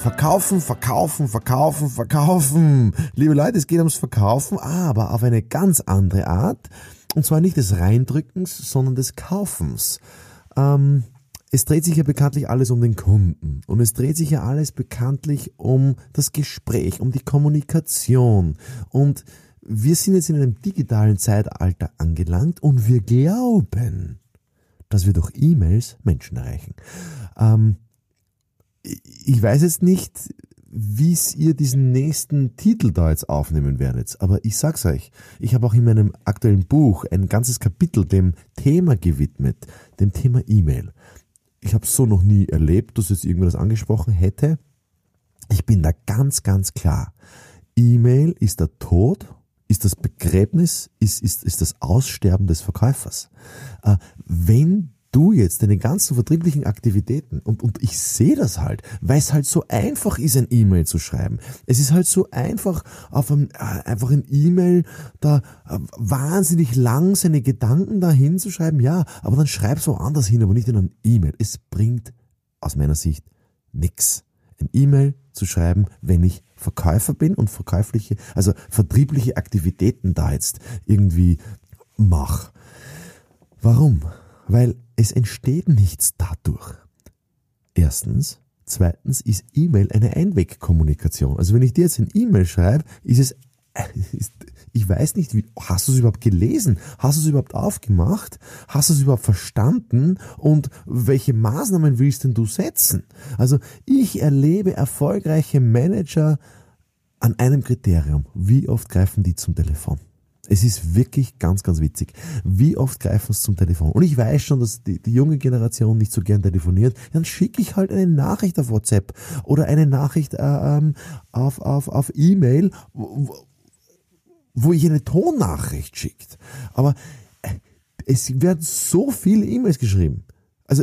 Verkaufen, verkaufen, verkaufen, verkaufen. Liebe Leute, es geht ums Verkaufen, aber auf eine ganz andere Art. Und zwar nicht des Reindrückens, sondern des Kaufens. Ähm, es dreht sich ja bekanntlich alles um den Kunden. Und es dreht sich ja alles bekanntlich um das Gespräch, um die Kommunikation. Und wir sind jetzt in einem digitalen Zeitalter angelangt und wir glauben, dass wir durch E-Mails Menschen erreichen. Ähm, ich weiß jetzt nicht, wie ihr diesen nächsten Titel da jetzt aufnehmen werdet, aber ich sag's euch, ich habe auch in meinem aktuellen Buch ein ganzes Kapitel dem Thema gewidmet, dem Thema E-Mail. Ich habe so noch nie erlebt, dass jetzt irgendwas angesprochen hätte. Ich bin da ganz, ganz klar. E-Mail ist der Tod, ist das Begräbnis, ist, ist, ist das Aussterben des Verkäufers. Äh, wenn du jetzt deine ganzen vertrieblichen Aktivitäten und, und ich sehe das halt, weil es halt so einfach ist, ein E-Mail zu schreiben. Es ist halt so einfach, auf einem, äh, einfach ein E-Mail da äh, wahnsinnig lang seine Gedanken da hinzuschreiben. Ja, aber dann schreib's woanders hin, aber nicht in ein E-Mail. Es bringt aus meiner Sicht nix. Ein E-Mail zu schreiben, wenn ich Verkäufer bin und verkäufliche, also vertriebliche Aktivitäten da jetzt irgendwie mach. Warum? Weil es entsteht nichts dadurch. Erstens. Zweitens ist E-Mail eine Einwegkommunikation. Also wenn ich dir jetzt ein E-Mail schreibe, ist es, ist, ich weiß nicht, wie, hast du es überhaupt gelesen? Hast du es überhaupt aufgemacht? Hast du es überhaupt verstanden? Und welche Maßnahmen willst denn du setzen? Also ich erlebe erfolgreiche Manager an einem Kriterium. Wie oft greifen die zum Telefon? Es ist wirklich ganz, ganz witzig. Wie oft greifen sie zum Telefon? Und ich weiß schon, dass die, die junge Generation nicht so gern telefoniert. Dann schicke ich halt eine Nachricht auf WhatsApp oder eine Nachricht äh, ähm, auf, auf, auf E-Mail, wo, wo ich eine Tonnachricht schickt. Aber äh, es werden so viele E-Mails geschrieben. Also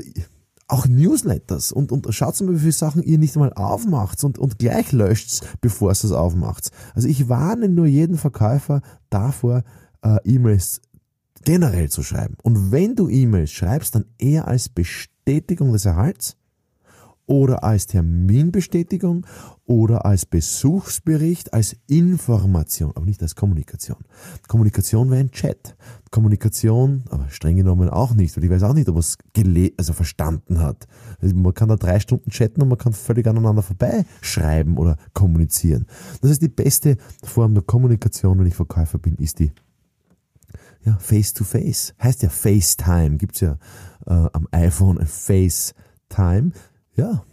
auch Newsletters und, und schaut mal, wie viele Sachen ihr nicht einmal aufmacht und, und gleich löscht, bevor es das aufmacht. Also ich warne nur jeden Verkäufer davor, äh, E-Mails generell zu schreiben. Und wenn du E-Mails schreibst, dann eher als Bestätigung des Erhalts oder als Terminbestätigung oder als Besuchsbericht, als Information, aber nicht als Kommunikation. Kommunikation wäre ein Chat. Kommunikation, aber streng genommen auch nicht, weil ich weiß auch nicht, ob er es also verstanden hat. Also man kann da drei Stunden chatten und man kann völlig aneinander vorbeischreiben oder kommunizieren. Das heißt, die beste Form der Kommunikation, wenn ich Verkäufer bin, ist die ja, Face-to-Face. Heißt ja FaceTime, gibt's ja äh, am iPhone ein FaceTime. Ja,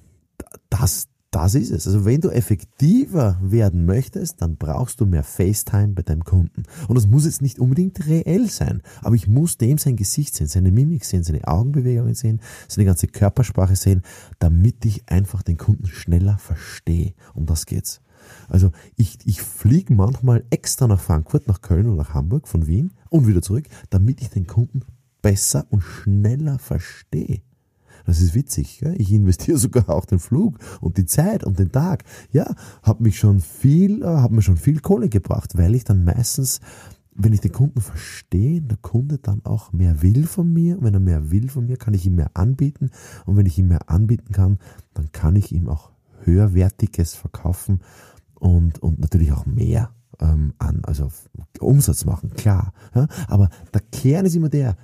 das, das ist es. Also wenn du effektiver werden möchtest, dann brauchst du mehr FaceTime bei deinem Kunden. Und das muss jetzt nicht unbedingt reell sein, aber ich muss dem sein Gesicht sehen, seine Mimik sehen, seine Augenbewegungen sehen, seine ganze Körpersprache sehen, damit ich einfach den Kunden schneller verstehe. Um das geht's. Also ich, ich fliege manchmal extra nach Frankfurt, nach Köln oder nach Hamburg von Wien und wieder zurück, damit ich den Kunden besser und schneller verstehe. Das ist witzig. Ja? Ich investiere sogar auch den Flug und die Zeit und den Tag. Ja, habe mich schon viel, äh, habe mir schon viel Kohle gebracht, weil ich dann meistens wenn ich den Kunden verstehe, der Kunde dann auch mehr will von mir, wenn er mehr will von mir, kann ich ihm mehr anbieten und wenn ich ihm mehr anbieten kann, dann kann ich ihm auch höherwertiges verkaufen und, und natürlich auch mehr ähm, an, also Umsatz machen, klar. Ja? Aber der Kern ist immer der,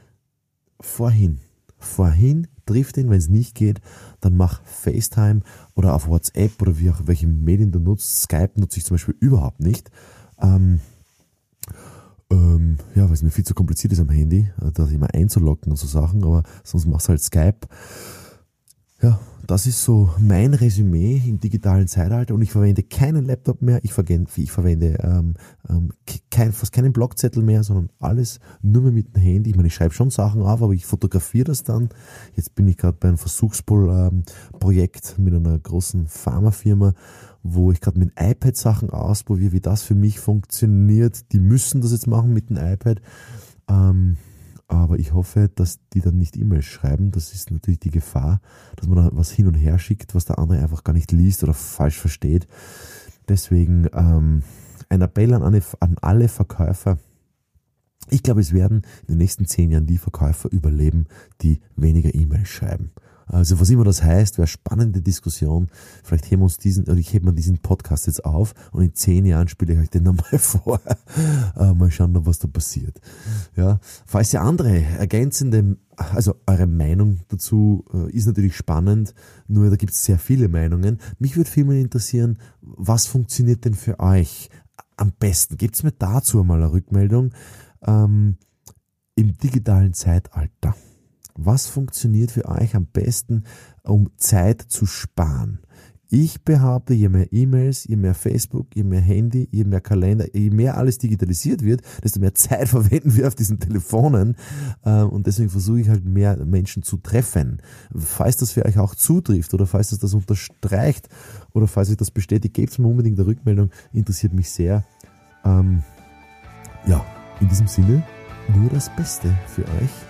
vorhin, vorhin trifft ihn, wenn es nicht geht, dann mach FaceTime oder auf WhatsApp oder wie auch welche Medien du nutzt. Skype nutze ich zum Beispiel überhaupt nicht. Ähm, ähm, ja, weil es mir viel zu kompliziert ist am Handy, äh, da immer einzuloggen und so Sachen, aber sonst machst du halt Skype. Ja, das ist so mein Resümee im digitalen Zeitalter und ich verwende keinen Laptop mehr, ich verwende, ich verwende ähm, ähm, kein, fast keinen Blockzettel mehr, sondern alles nur mehr mit dem Handy. Ich meine, ich schreibe schon Sachen auf, aber ich fotografiere das dann. Jetzt bin ich gerade bei einem Versuchsprojekt ähm, mit einer großen Pharmafirma, wo ich gerade mit dem iPad Sachen ausprobiere, wie das für mich funktioniert. Die müssen das jetzt machen mit dem iPad. Ähm, aber ich hoffe, dass die dann nicht E-Mails schreiben. Das ist natürlich die Gefahr, dass man da was hin und her schickt, was der andere einfach gar nicht liest oder falsch versteht. Deswegen ähm, ein Appell an alle, an alle Verkäufer. Ich glaube, es werden in den nächsten zehn Jahren die Verkäufer überleben, die weniger E-Mails schreiben. Also was immer das heißt, wäre spannende Diskussion. Vielleicht heben wir uns diesen, oder ich hebe mir diesen Podcast jetzt auf und in zehn Jahren spiele ich euch den nochmal vor. Äh, mal schauen, was da passiert. Ja, falls ihr andere ergänzende, also eure Meinung dazu äh, ist natürlich spannend, nur da gibt es sehr viele Meinungen. Mich würde vielmehr interessieren, was funktioniert denn für euch am besten? Gebt mir dazu mal eine Rückmeldung ähm, im digitalen Zeitalter. Was funktioniert für euch am besten, um Zeit zu sparen? Ich behaupte, je mehr E-Mails, je mehr Facebook, je mehr Handy, je mehr Kalender, je mehr alles digitalisiert wird, desto mehr Zeit verwenden wir auf diesen Telefonen. Ähm, und deswegen versuche ich halt mehr Menschen zu treffen. Falls das für euch auch zutrifft oder falls das das unterstreicht oder falls euch das bestätigt, gebt mir unbedingt eine Rückmeldung. Interessiert mich sehr. Ähm, ja, in diesem Sinne nur das Beste für euch.